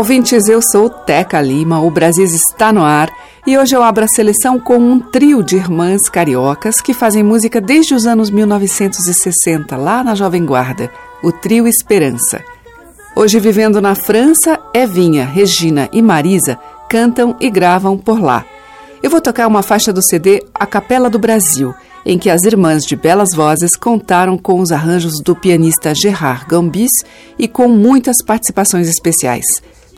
Ouvintes. Eu sou Teca Lima. O Brasil está no ar. E hoje eu abro a seleção com um trio de irmãs cariocas que fazem música desde os anos 1960, lá na Jovem Guarda, o Trio Esperança. Hoje, vivendo na França, Evinha, Regina e Marisa cantam e gravam por lá. Eu vou tocar uma faixa do CD A Capela do Brasil, em que as irmãs de belas vozes contaram com os arranjos do pianista Gerard Gambis e com muitas participações especiais.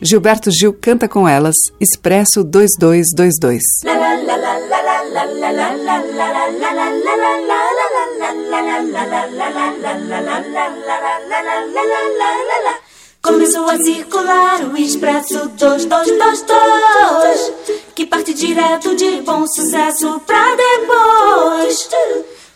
Gilberto Gil canta com elas Expresso 2222. Começou a circular o Expresso 2222 Que parte direto de bom sucesso pra depois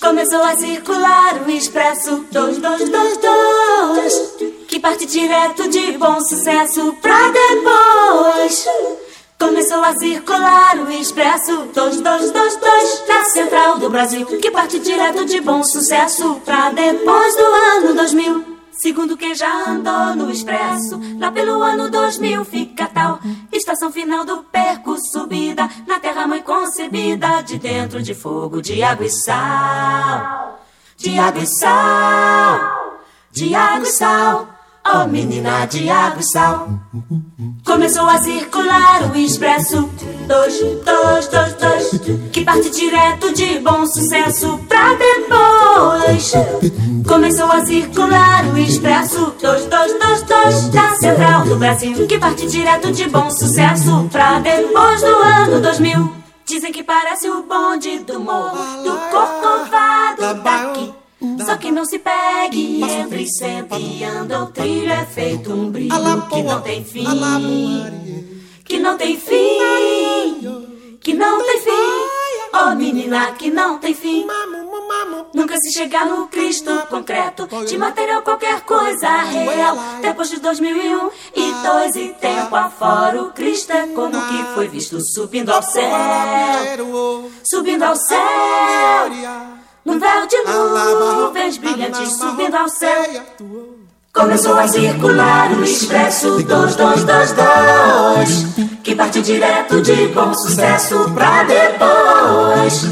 Começou a circular o expresso dois, dois, dois, dois, que parte direto de bom sucesso pra depois. Começou a circular o expresso 2222 na central do Brasil, que parte direto de bom sucesso pra depois do ano 2000. Segundo quem já andou no Expresso, lá pelo ano 2000 fica tal estação final do perco subida na terra mãe concebida de dentro de fogo de água e sal, de água e sal, de água e sal. Oh menina de água e sal. Começou a circular o Expresso. 2222 Que parte direto de bom sucesso. Pra depois Começou a circular o Expresso. 2222 Da Central do Brasil Que parte direto de bom sucesso. Pra depois do ano 2000 Dizem que parece o bonde do morro Do Corcovado daqui só que não se pegue, entre e senta e anda. O trilho é feito um brilho que não tem fim. Que não tem fim. Que não tem fim. Oh menina, que não tem fim. Nunca se chegar no Cristo concreto De material qualquer coisa real Depois de 2001 e dois e tempo afora O Cristo é como que foi visto subindo ao céu Subindo ao céu num véu de nuvens brilhantes subindo ao céu. Começou a circular o Expresso 2222 Que parte direto de bom sucesso pra depois.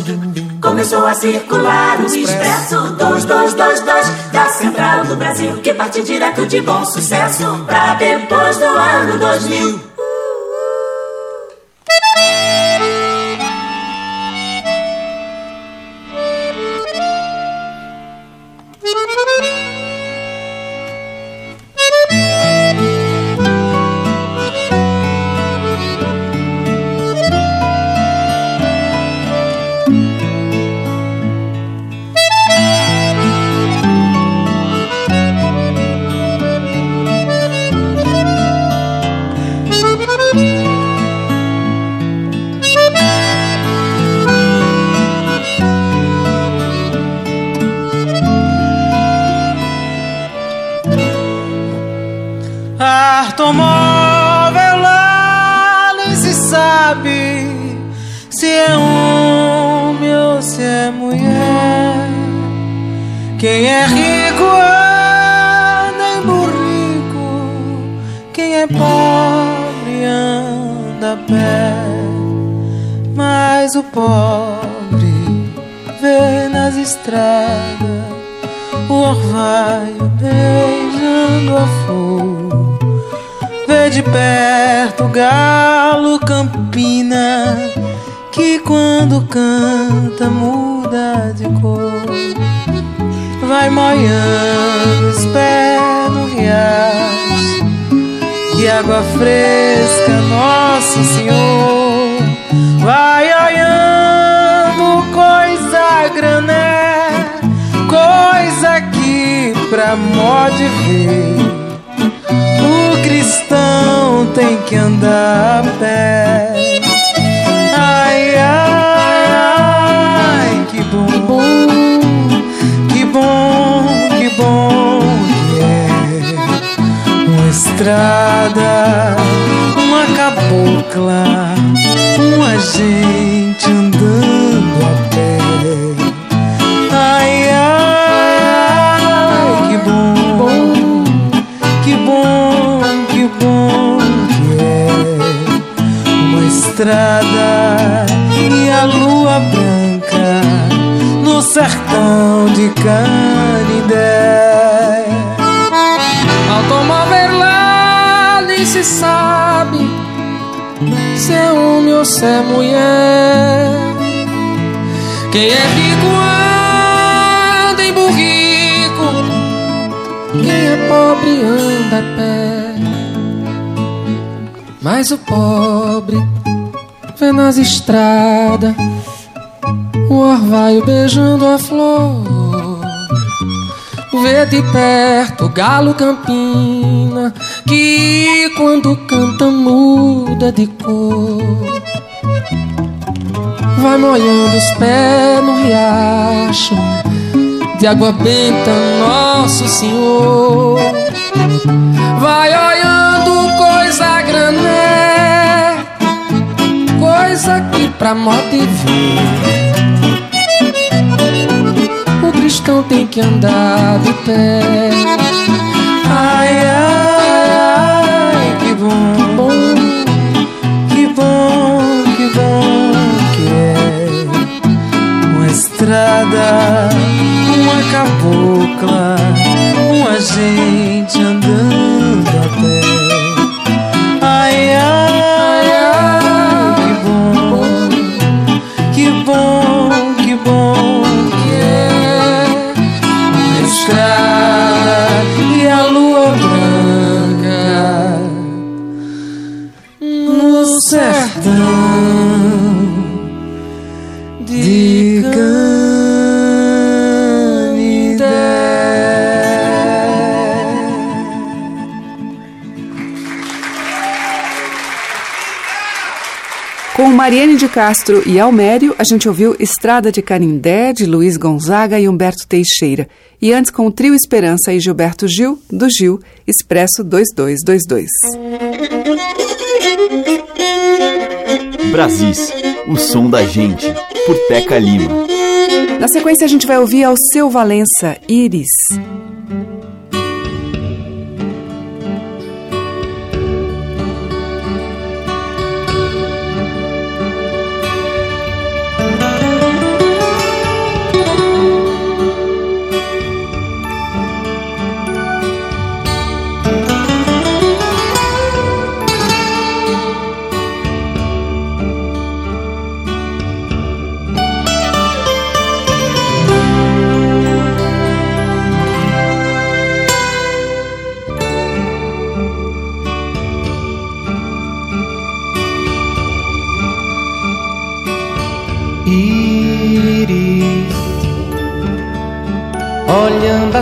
Começou a circular o Expresso 2222 Da Central do Brasil Que parte direto de bom sucesso pra depois do ano 2000 nas estradas o orvalho beijando a flor. Vê de perto o galo campina que quando canta muda de cor. Vai moiando os pés no riacho que água fresca, Nosso Senhor. Vai pra modo de ver. O cristão tem que andar a pé. Ai, ai, ai, que bom, que bom, que bom que é uma estrada, uma cabocla, uma gente estrada e a lua branca no sertão de Canidé. Automóvel lá nem se sabe se é homem ou se é mulher. Quem é rico anda em burrico, quem é pobre anda a pé. Mas o pobre vê nas estradas o orvalho beijando a flor. Vê de perto o galo campina que quando canta muda de cor. Vai molhando os pés no riacho de água benta, Nosso Senhor. Vai olhando pra ver. O cristão tem que andar de pé. Ai, ai, ai, que bom, bom, que bom, que bom que é uma estrada, uma cabocla, uma gente andando Mariane de Castro e Almério, a gente ouviu Estrada de Canindé, de Luiz Gonzaga e Humberto Teixeira. E antes com o Trio Esperança e Gilberto Gil, do Gil, Expresso 2222. Brasis, o som da gente, por Teca Lima. Na sequência, a gente vai ouvir Alceu Valença, Iris.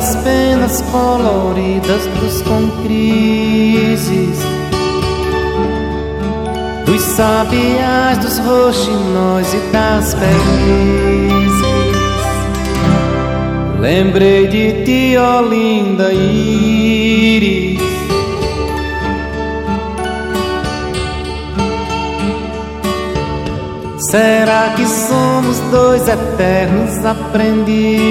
Olhando as penas coloridas dos concrises, dos sabiás, dos roxinóis e das perdices. Lembrei de ti, ó linda Íris. Será que somos dois eternos aprendizes?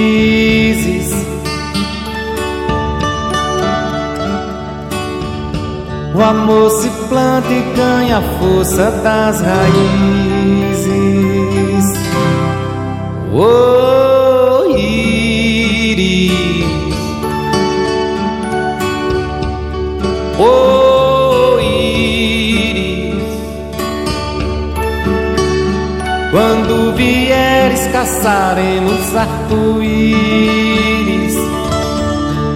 Amor se planta e ganha a força das raízes. Oh, íris. Oh, íris. Quando vieres, caçaremos arco-íris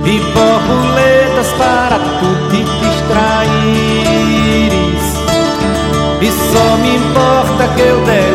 e borboletas para tu te que eu delire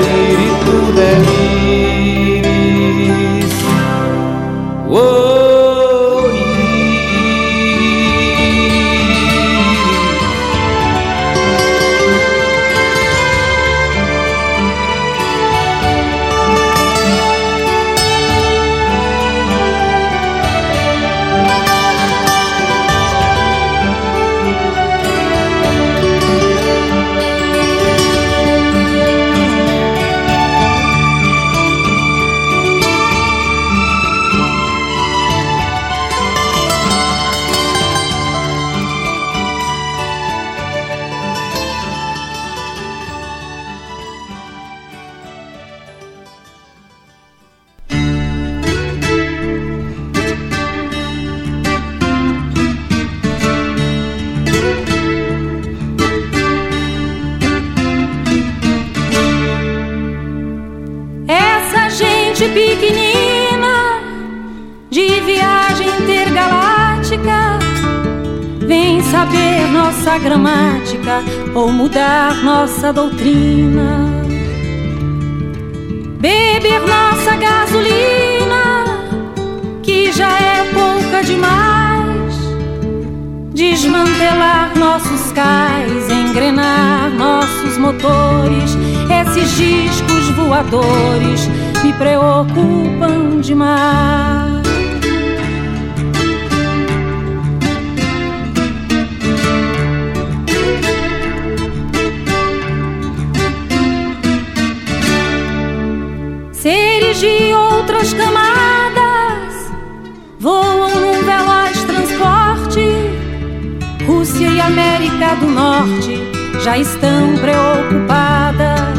América do Norte já estão preocupadas.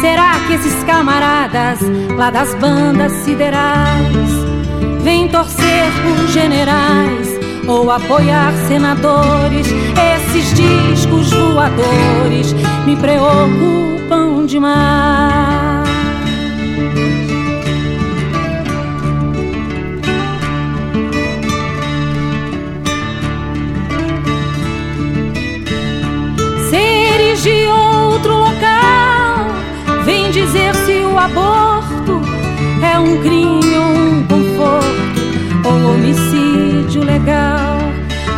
Será que esses camaradas lá das bandas siderais vêm torcer por generais ou apoiar senadores? Esses discos voadores me preocupam demais. Dizer se o aborto é um crime ou um conforto ou homicídio legal.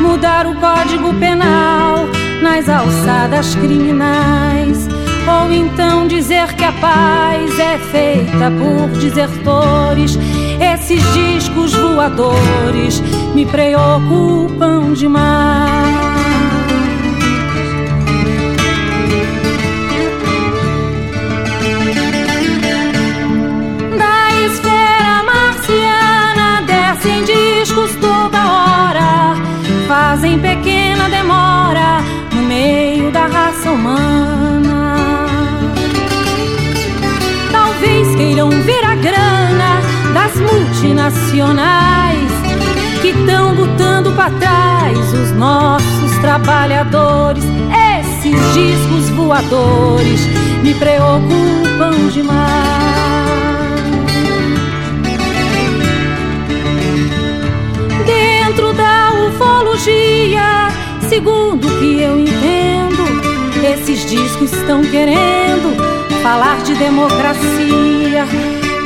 Mudar o código penal nas alçadas criminais. Ou então dizer que a paz é feita por desertores. Esses discos voadores me preocupam demais. Multinacionais que estão botando para trás os nossos trabalhadores. Esses discos voadores me preocupam demais. ufologia, segundo o que eu entendo, esses discos estão querendo falar de democracia,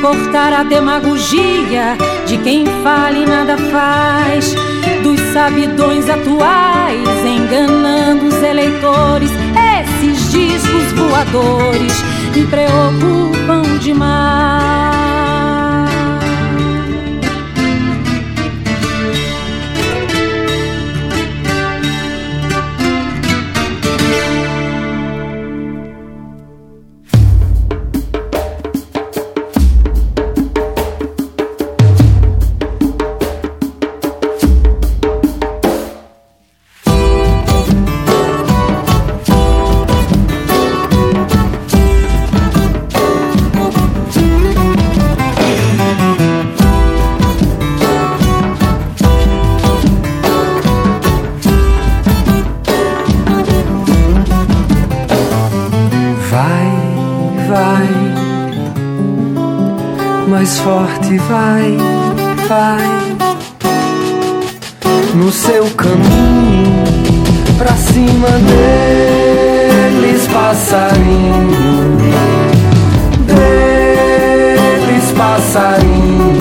cortar a demagogia de quem fala e nada faz, dos sabidões atuais enganando os eleitores. Esses discos voadores me preocupam demais. Vai, vai no seu caminho pra cima deles, passarinho, deles, passarinho.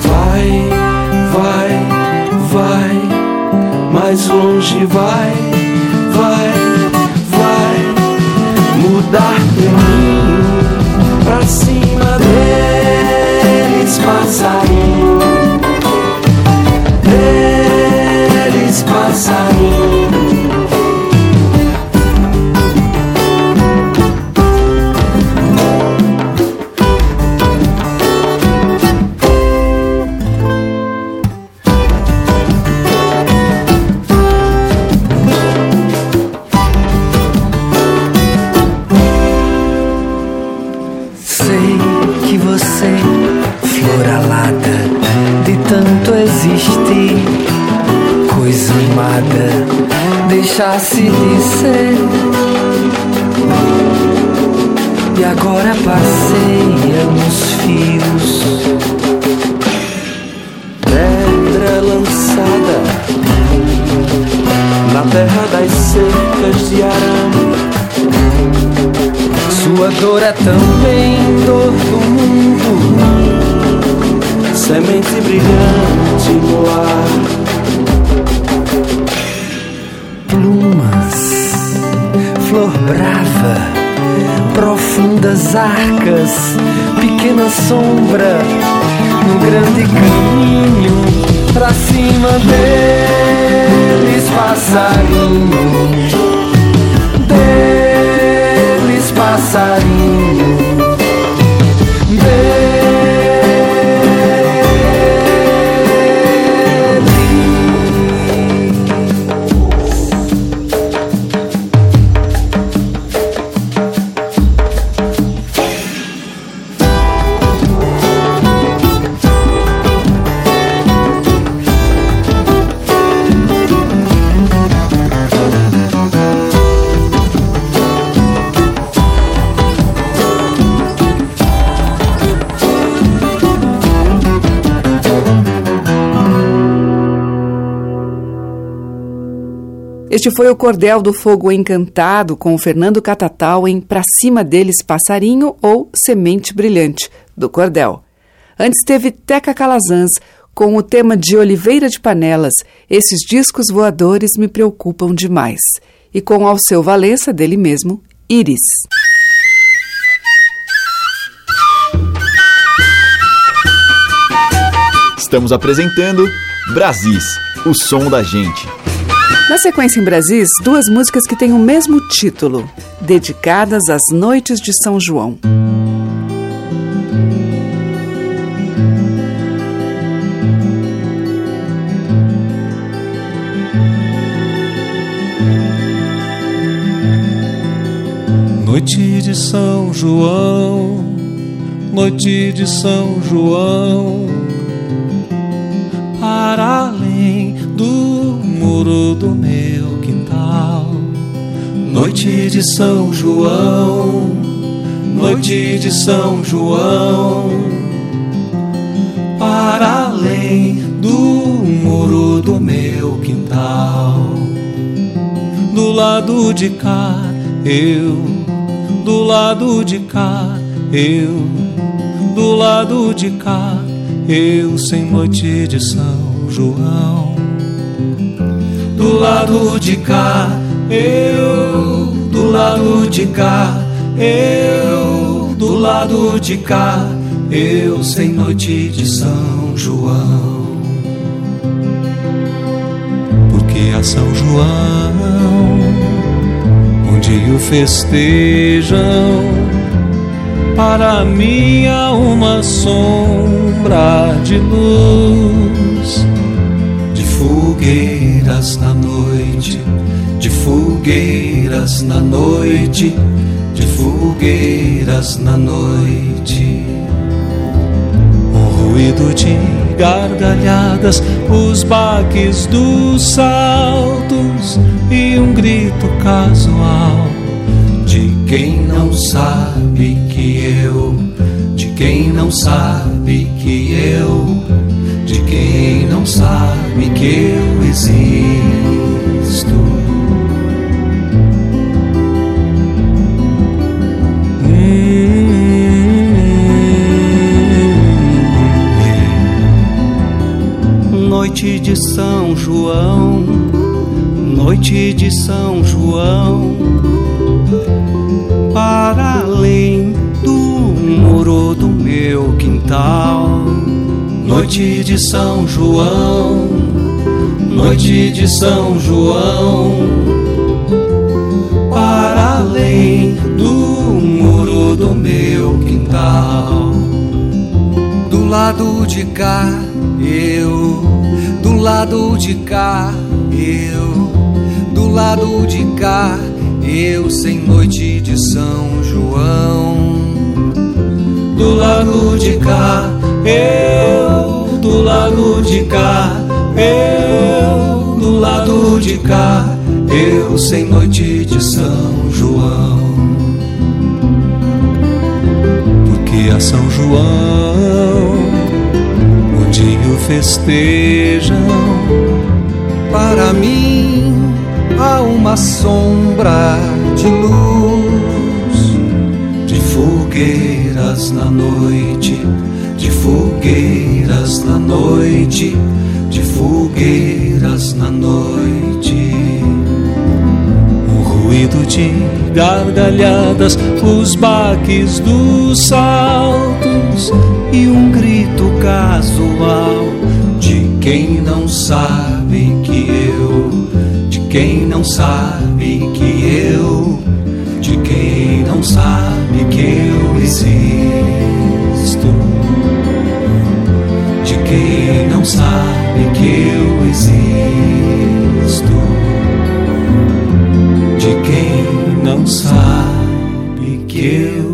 Vai, vai, vai, mais longe vai, deles, passarinho. Deixasse de ser. E agora passeia nos fios. Pedra lançada na terra das cercas de arame. Sua dor é também dor do mundo. Semente brilhante pequena sombra no grande caminho pra cima deles, passarinho. Deles, passarinho. Este foi o Cordel do Fogo Encantado com o Fernando Catatal em Pra Cima Deles Passarinho ou Semente Brilhante, do Cordel. Antes teve Teca Calazans com o tema de Oliveira de Panelas, Esses Discos Voadores Me Preocupam Demais, e com Alceu Valença, dele mesmo, Iris. Estamos apresentando Brasis, o som da gente. Na sequência em Brasis, duas músicas que têm o mesmo título, dedicadas às noites de São João. Noite de São João, noite de São João, para do muro do meu quintal. Noite de São João, noite de São João, para além do muro do meu quintal. Do lado de cá, eu do lado de cá, eu, do lado de cá, eu sem noite de São João. Do lado de cá, eu, do lado de cá, eu, do lado de cá, eu sem noite de São João. Porque a São João onde o festejam. Para mim há uma sombra de luz, fogueiras na noite, de fogueiras na noite, de fogueiras na noite. Um ruído de gargalhadas, os baques dos saltos e um grito casual de quem não sabe que eu, de quem não sabe que eu, de quem não sabe que eu existo. Noite de São João, noite de São João, para além do muro do meu quintal. Noite de São João, noite de São João, para além do muro do meu quintal. Do lado de cá, eu, do lado de cá, eu, do lado de cá, eu sem noite de São João. Do lado de cá, eu, do lado de cá, eu, do lado de cá, eu sem noite de São João. Porque a São João dia festejam. Para mim há uma sombra de luz, de fogueiras na noite, de fogueiras na noite, de fogueiras na noite. Um ruído de gargalhadas, os baques dos saltos e um grito casual de quem não sabe que eu, de quem não sabe que eu, de quem não sabe que eu existo, sabe que eu existo, de quem não sabe que eu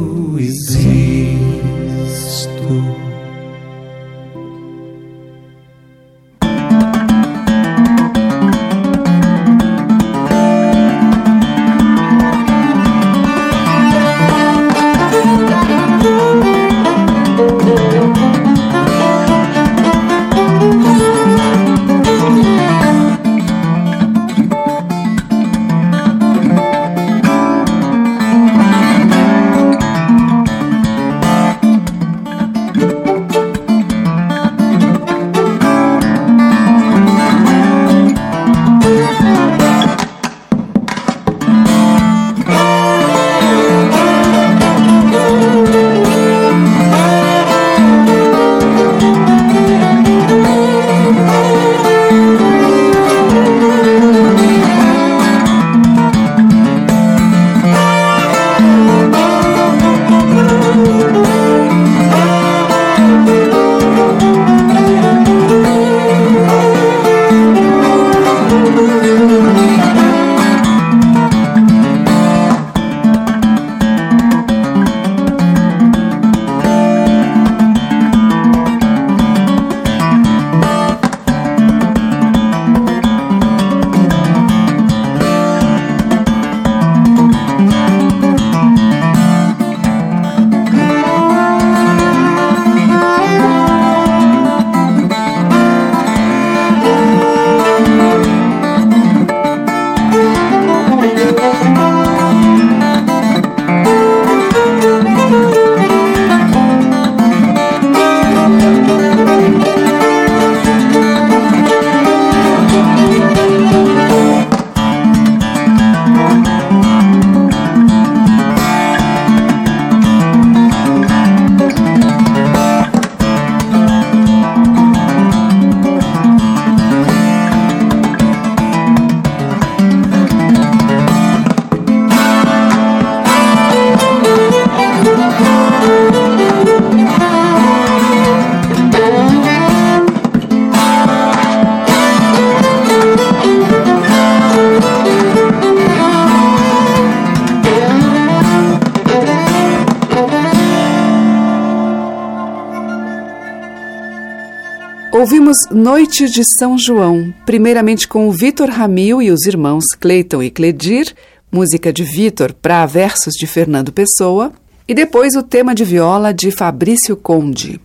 Ouvimos Noite de São João, primeiramente com o Vitor Ramil e os irmãos Cleiton e Cledir, música de Vitor para versos de Fernando Pessoa, E depois o tema de viola de Fabrício Conde.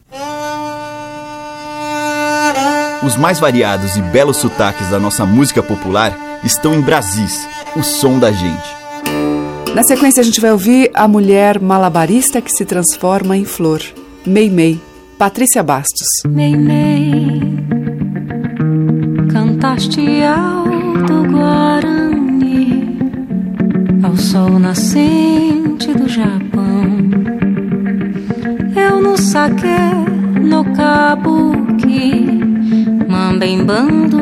Os mais variados e belos sotaques da nossa música popular estão em Brasis, o som da gente. Na sequência, a gente vai ouvir a mulher malabarista que se transforma em flor. Mei Mei, Patrícia Bastos. Mei Mei, cantaste alto Guarani ao sol nascente do Japão. Eu no saque, no kabuki, mambembando,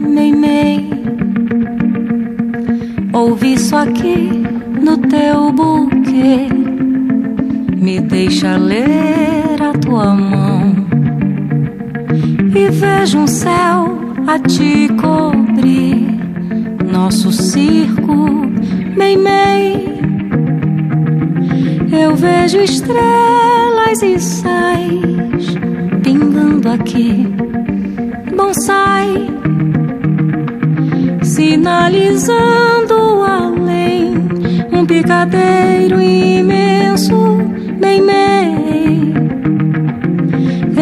mei. Ouvi isso aqui no teu buquê. Me deixa ler a tua mão e vejo um céu a te cobrir. Nosso circo, mei mei. Eu vejo estrelas e sais pingando aqui. Bonsai, sinalizando um picadeiro imenso, bem mei.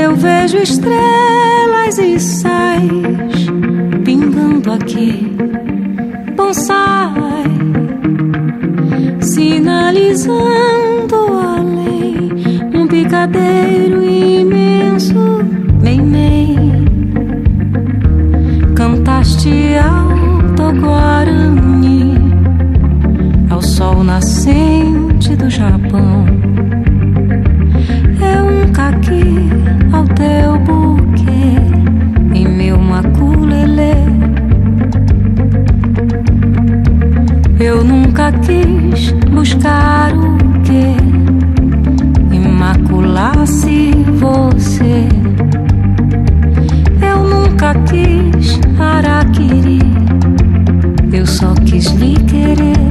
Eu vejo estrelas e sais pingando aqui, bonsai, sinalizando além um picadeiro imenso, bem mei. Cantaste alto Guarani sol nascente do Japão. Nunca quis buscar o que imaculasse você. Eu nunca quis araquiri. Eu só quis lhe querer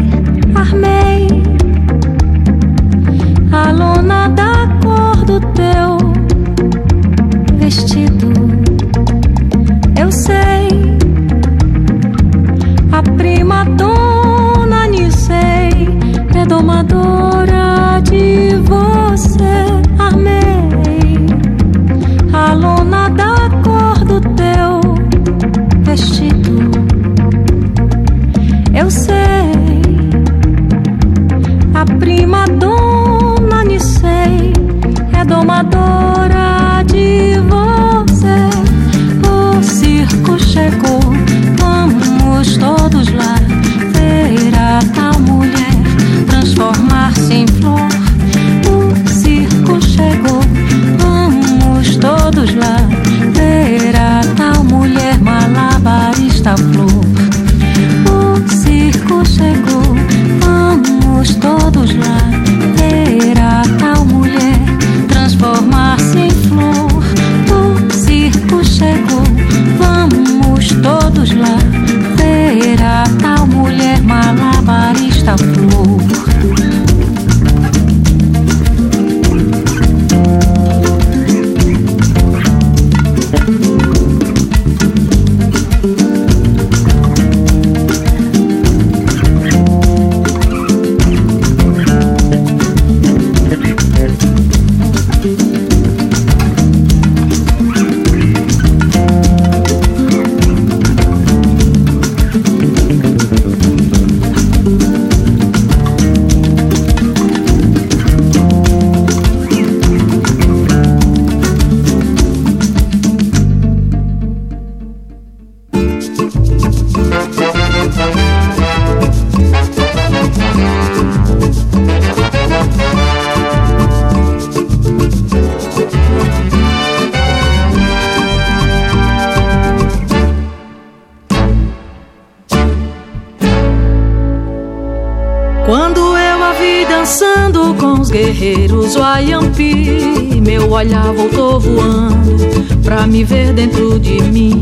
guerreiros Wayampi, meu olhar voltou voando pra me ver dentro de mim.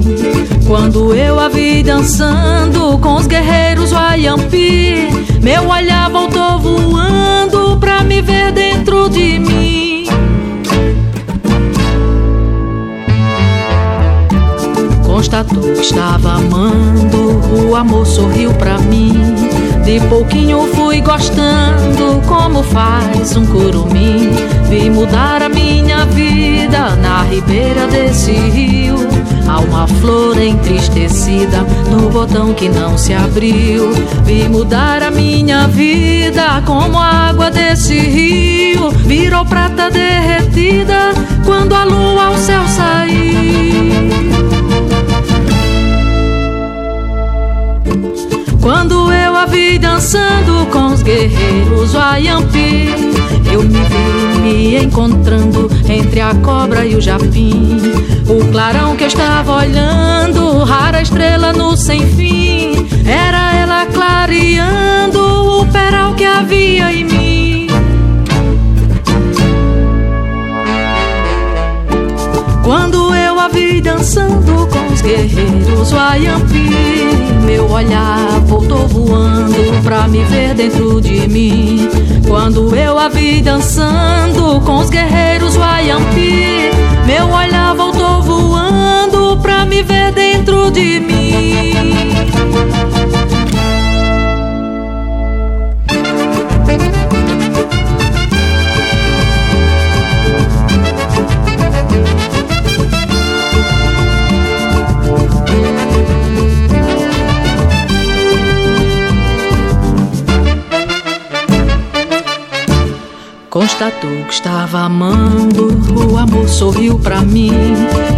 Quando eu a vi dançando com os guerreiros Wayampi, meu olhar voltou voando pra me ver dentro de mim. Constatou que estava amando, o amor sorriu pra mim De pouquinho fui gostando como faz um curumim. Vi mudar a minha vida na ribeira desse rio. Há uma flor entristecida no botão que não se abriu. Vi mudar a minha vida como a água desse rio. Virou prata derretida quando a lua ao céu saiu. Quando eu a vi dançando com os guerreiros Wayampi, eu me vi me encontrando entre a cobra e o japim. O clarão que eu estava olhando, rara estrela no sem fim, era ela clareando o peral que havia em mim. Quando vi dançando com os guerreiros Wayampi, meu olhar voltou voando pra me ver dentro de mim. Quando eu a vi dançando com os guerreiros Wayampi, meu olhar voltou voando pra me ver dentro de mim. Constatou que estava amando, o amor sorriu pra mim.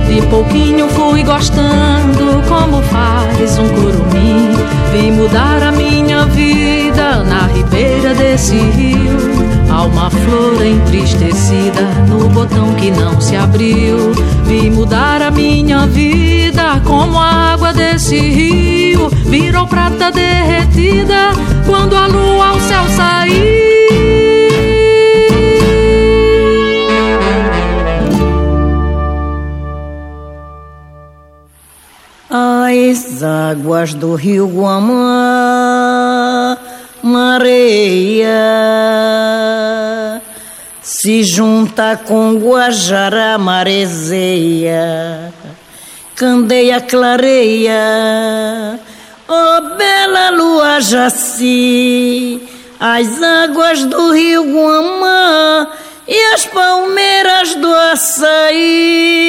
De pouquinho fui gostando, como faz um curumim. Vi mudar a minha vida na ribeira desse rio. Uma flor entristecida no botão que não se abriu. Vi mudar a minha vida como a água desse rio. Virou prata derretida quando a lua ao céu saiu. Águas do rio Guamá, mareia, se junta com Guajará, marezeia, candeia, clareia, oh bela lua jaci, as águas do rio Guamá e as palmeiras do açaí.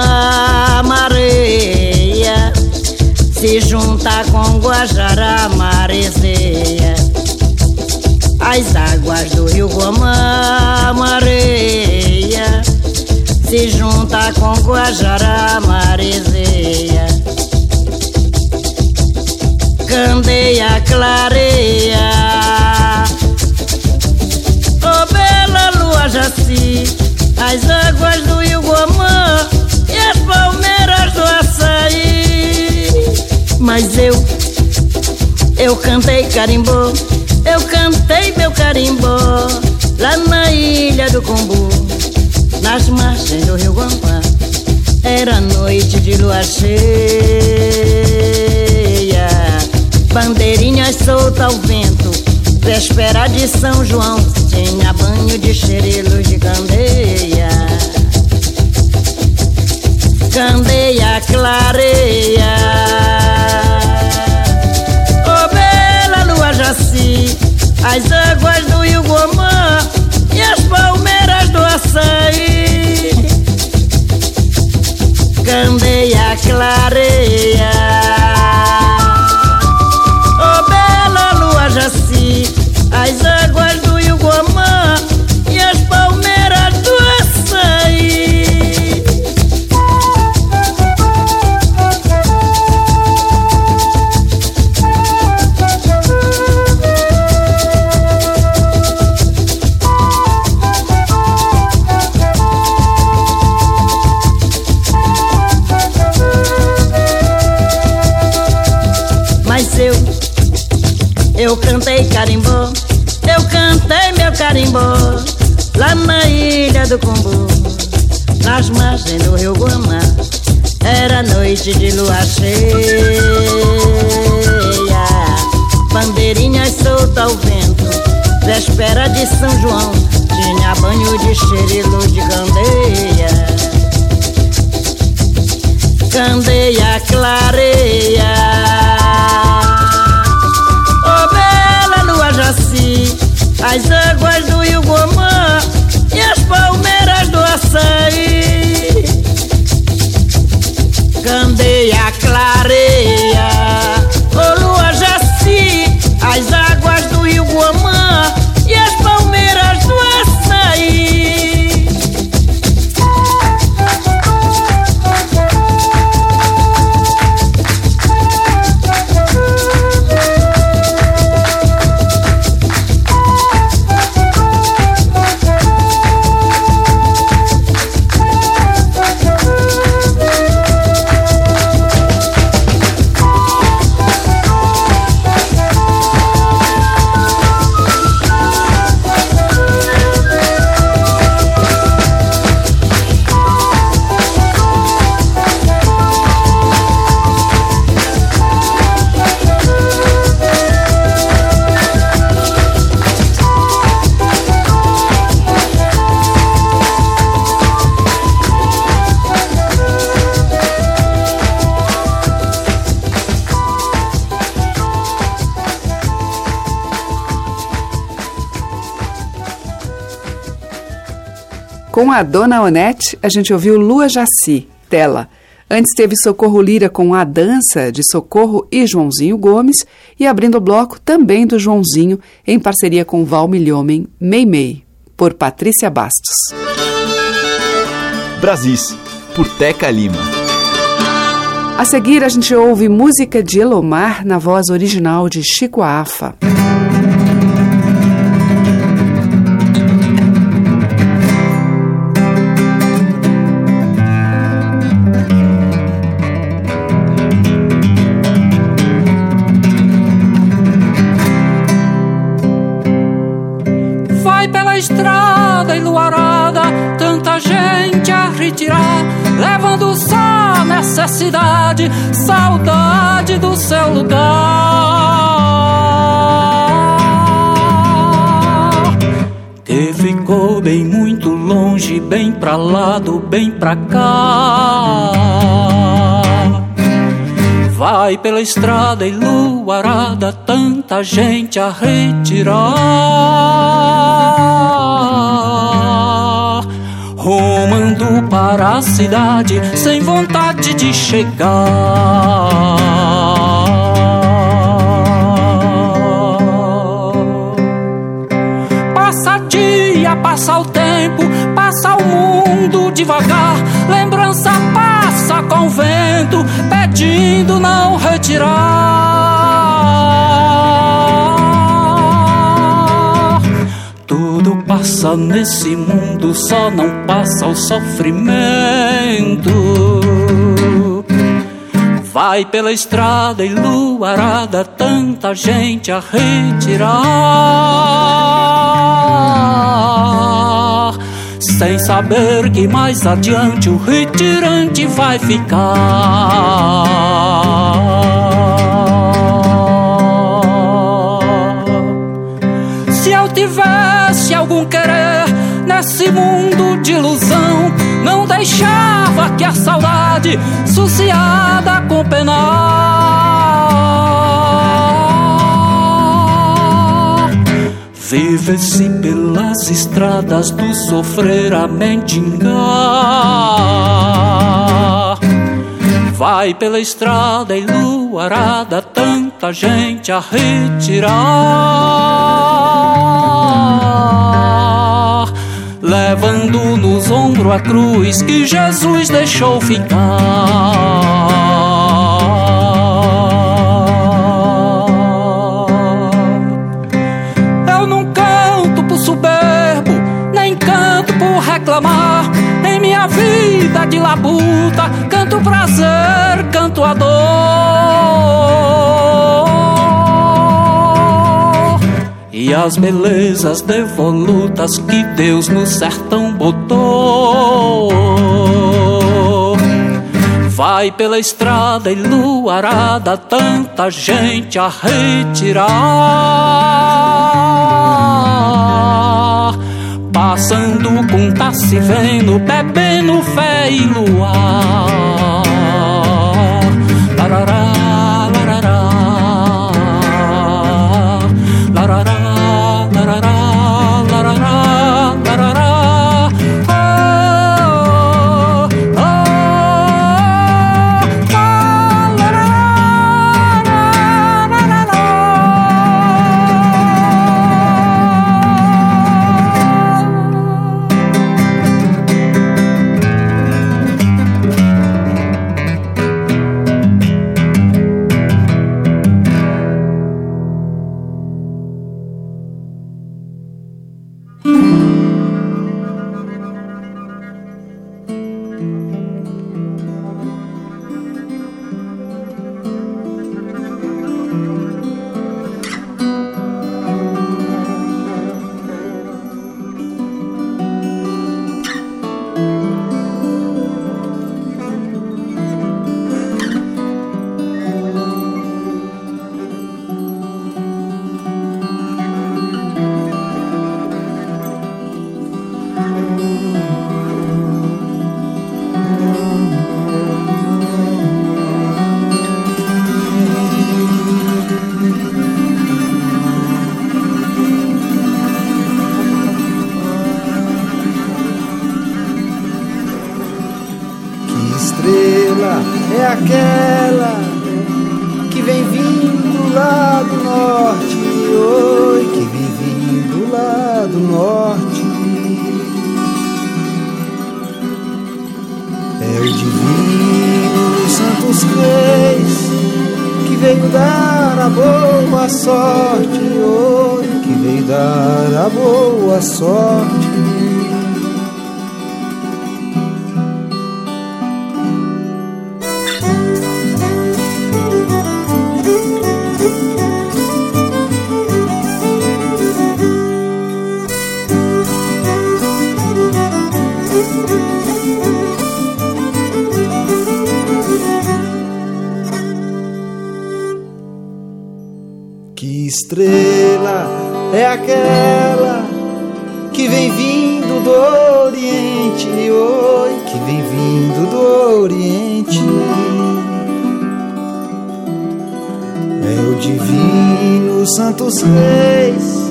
Rio Guamá, mareia, se junta com Guajará, marezeia. As águas do rio Guamá, mareia, se junta com Guajará, marezeia. Candeia, clareia, oh bela lua jaci as águas do Iguamã eu cantei carimbó, eu cantei meu carimbó lá na ilha do Combu, nas margens do Rio Guamá. Era noite de lua cheia, bandeirinhas solta ao vento, véspera de São João, tinha banho de xerelos de candeia. Candeia clareia. Jaci, as águas do Iguamã e as palmeiras do açaí. Candeia clareia. Oh bela lua jaci, as águas do eu cantei carimbó, eu cantei meu carimbó lá na ilha do Combu, nas margens do rio Guamá. Era noite de lua cheia, bandeirinhas solta ao vento, véspera de São João, tinha banho de cheiro de candeia. Candeia clareia. Jaci, as águas do Rio Gomã e as palmeiras do açaí. Candeia clareia, oh lua jaci, as águas Com a Dona Onete, a gente ouviu Lua Jaci, tela. Antes teve Socorro Lira com A Dança, de Socorro e Joãozinho Gomes, e abrindo o bloco também do Joãozinho, em parceria com Val Milhomem, Mei Mei, por Patrícia Bastos. Brasis, por Teca Lima. A seguir, a gente ouve música de Elomar na voz original de Chico Afa. Necessidade, saudade do seu lugar. Que ficou bem muito longe, bem pra lá do bem pra cá. Vai pela estrada enluarada, tanta gente a retirar. Rumando para a cidade, sem vontade de chegar. Passa dia, passa o tempo, passa o mundo devagar. Lembrança passa com vento, pedindo não retirar. Tudo passa nesse mundo, só não passa o sofrimento. Vai pela estrada enluarada, tanta gente a retirar. Sem saber que mais adiante o retirante vai ficar. Nesse mundo de ilusão, não deixava que a saudade, suciada com penar, vivesse pelas estradas do sofrer a mendigar. Vai pela estrada enluarada, tanta gente a retirar levando nos ombros a cruz que Jesus deixou ficar. Eu não canto por soberbo, nem canto por reclamar. Em minha vida de labuta, canto prazer, e as belezas devolutas que Deus no sertão botou. Vai pela estrada e luarada, tanta gente a retirar. Passando com tá se vendo, bebendo fé e luar. que vem vindo lá do norte, oi que vem vindo lá do norte. É o divino Santos Reis que veio dar a boa sorte, oi que veio dar a boa sorte. estrela é aquela que vem vindo do Oriente, oi, que vem vindo do Oriente. É o divino Santos Reis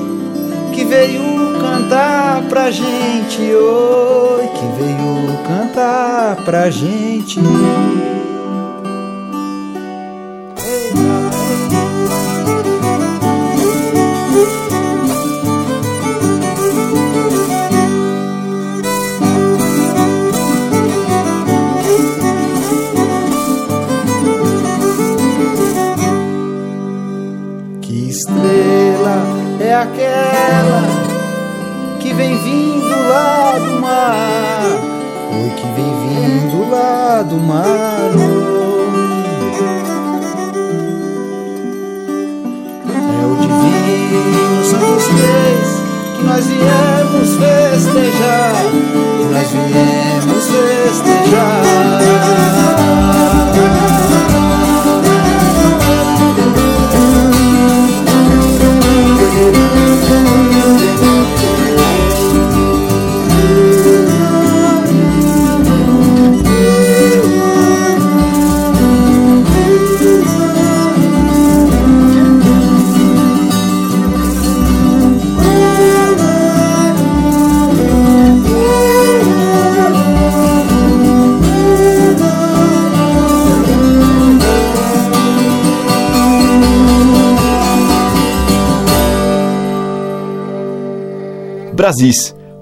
que veio cantar pra gente, oi, que veio cantar pra gente. nós viemos festejar.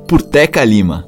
Por Teca Lima.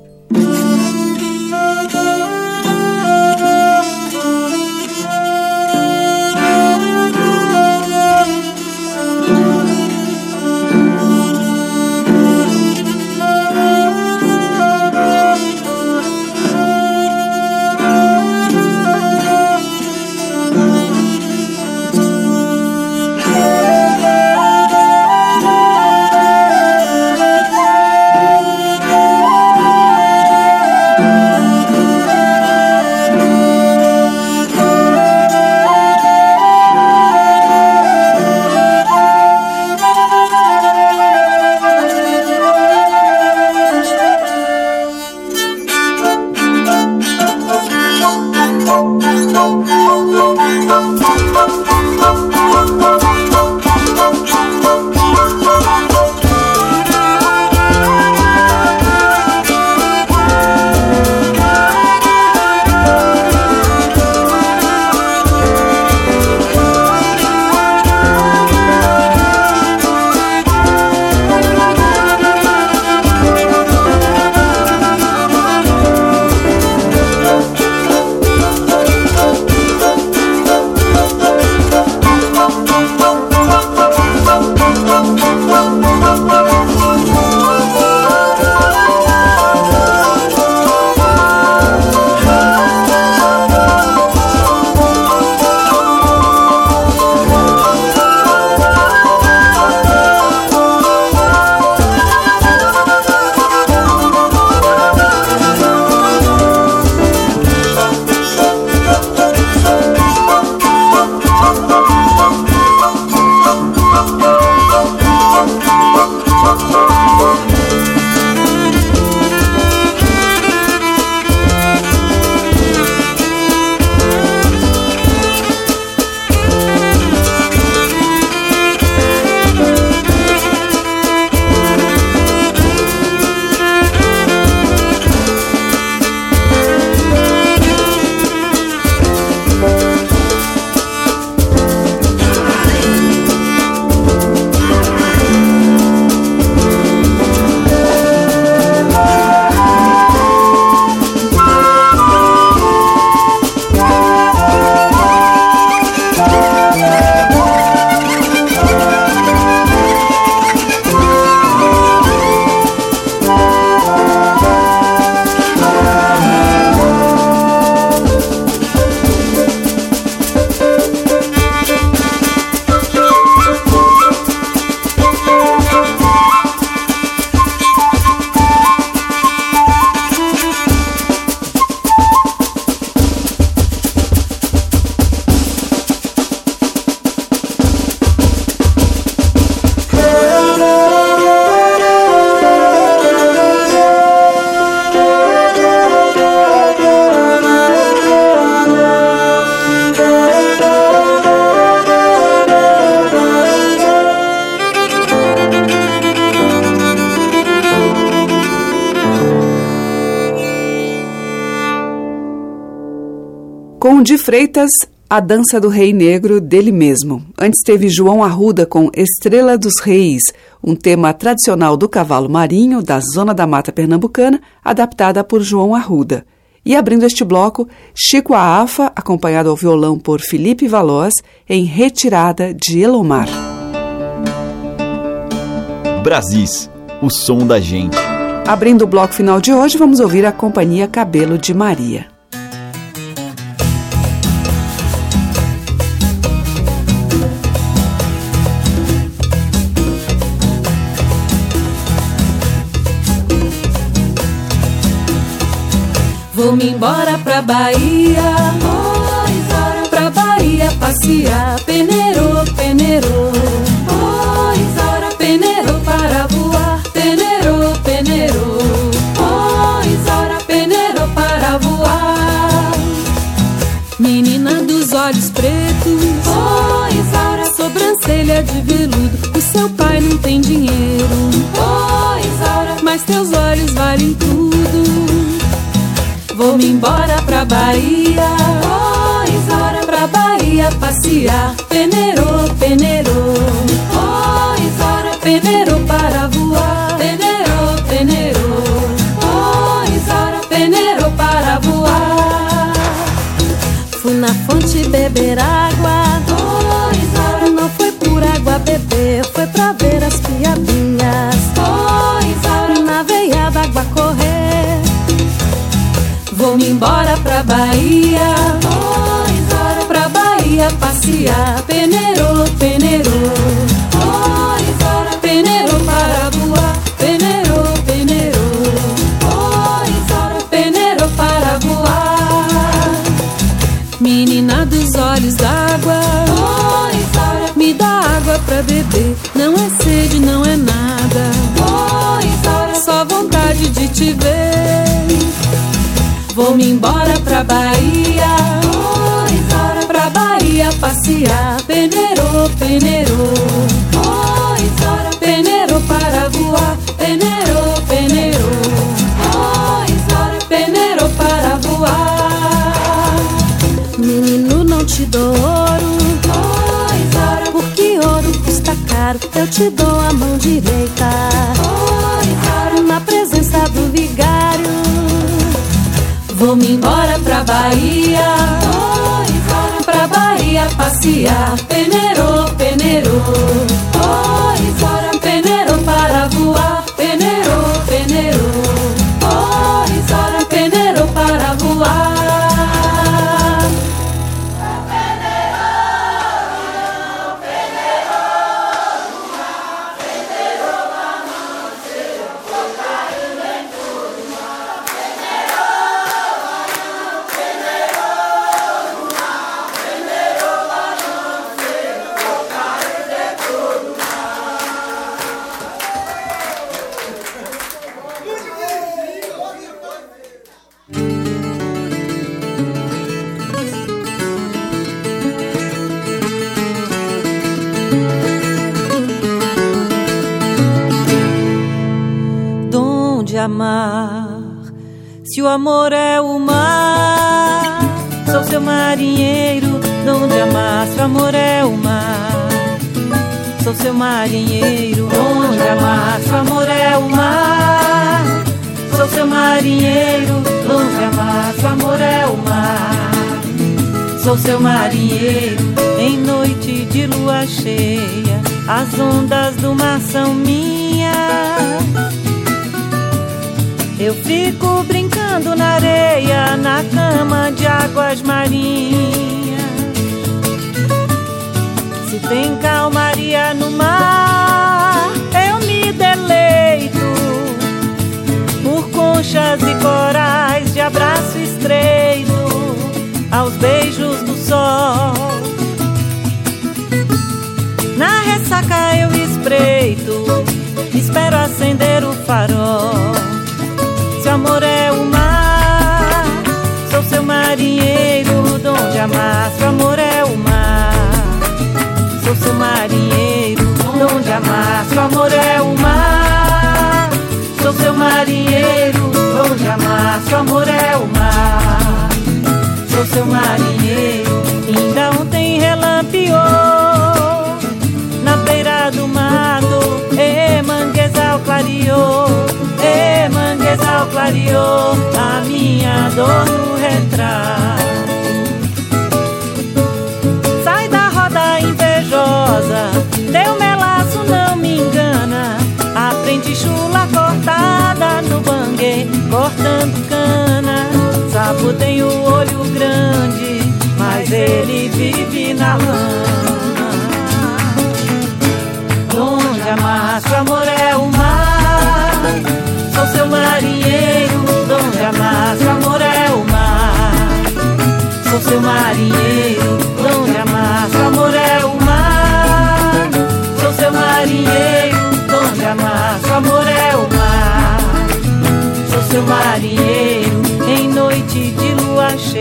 Di Freitas, a Dança do Rei Negro dele mesmo. Antes teve João Arruda com Estrela dos Reis, um tema tradicional do cavalo marinho da zona da mata pernambucana, adaptada por João Arruda. E abrindo este bloco, Chico Aafa, acompanhado ao violão por Felipe Valois, em Retirada de Elomar. Brasis, o som da gente. Abrindo o bloco final de hoje, vamos ouvir a companhia Cabelo de Maria. Vou-me embora pra Bahia, oh, pra Bahia passear. Peneiro, peneiro, embora pra Bahia, oh, Isora, pra Bahia passear. Bahia, embora pra Bahia passear. Peneiro, peneiro, oh, embora peneiro para voar. Peneiro, peneiro, oh, embora peneiro para voar. Menina dos olhos d'água, embora me dá água pra beber. Não é sede, não é nada, embora só vontade de te ver. Vou-me embora pra Bahia, oh, embora pra Bahia passear. Peneiro, peneiro, oh, embora peneiro para voar. Peneiro, peneiro, oh, embora peneiro para voar. Menino, não te dou ouro, oh, embora porque ouro custa caro. Eu te dou a mão direita, Bahia de águas marinhas. Se tem calmaria amar. Se o amor é o mar, sou seu marinheiro, donde amar. Se o amor é o mar, sou seu seu marinheiro. Ainda ontem relampeou na beira do mato, e manguezal clareou, e manguezal clareou a minha dor no retrato. Sai da roda invejosa, Aprende chula cortada no bangue, cortando cana. Sapo tem o olho grande, mas ele vive na lama. A massa amor é o mar, sou seu marinheiro. A massa amor é o mar, sou seu marinheiro. Onde a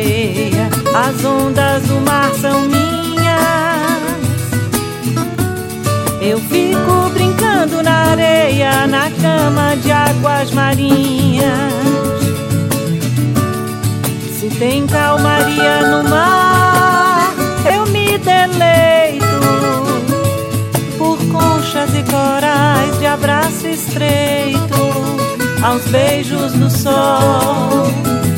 lua cheia, as ondas do mar são minhas. Eu fico brincando na areia, na cama de águas marinhas. Se tem calmaria no mar, eu me deleito por conchas e corais de abraço estreito aos beijos do sol.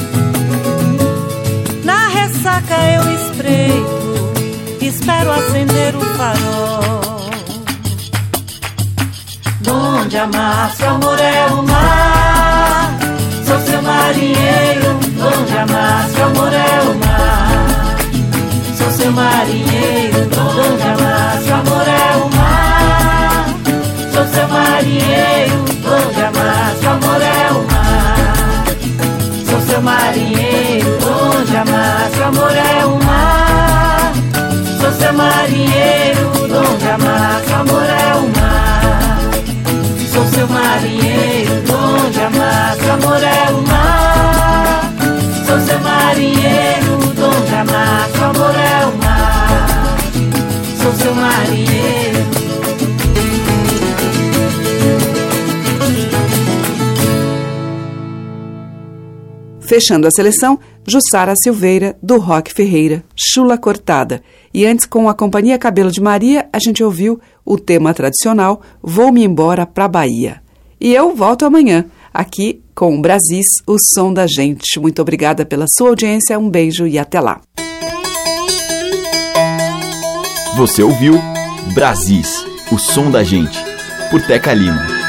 Ressaca eu espreito, espero acender o farol. Donde massa amor é o mar, sou seu marinheiro. Donde massa amor é o mar, sou seu marinheiro. Donde massa amor é o mar, sou seu marinheiro. Marinheiro. Donde a massa amor é o mar, sou seu marinheiro. Donde a massa amor é o mar, sou seu marinheiro. Donde a massa amor é o mar, sou seu marinheiro. Fechando a seleção, Jussara Silveira, do Rock Ferreira, Chula Cortada. E antes, com a Companhia Cabelo de Maria, a gente ouviu o tema tradicional Vou-me embora pra Bahia. E eu volto amanhã, aqui com o Brasis, o som da gente. Muito obrigada pela sua audiência, um beijo e até lá. Você ouviu Brasis, o som da gente, por Teca Lima.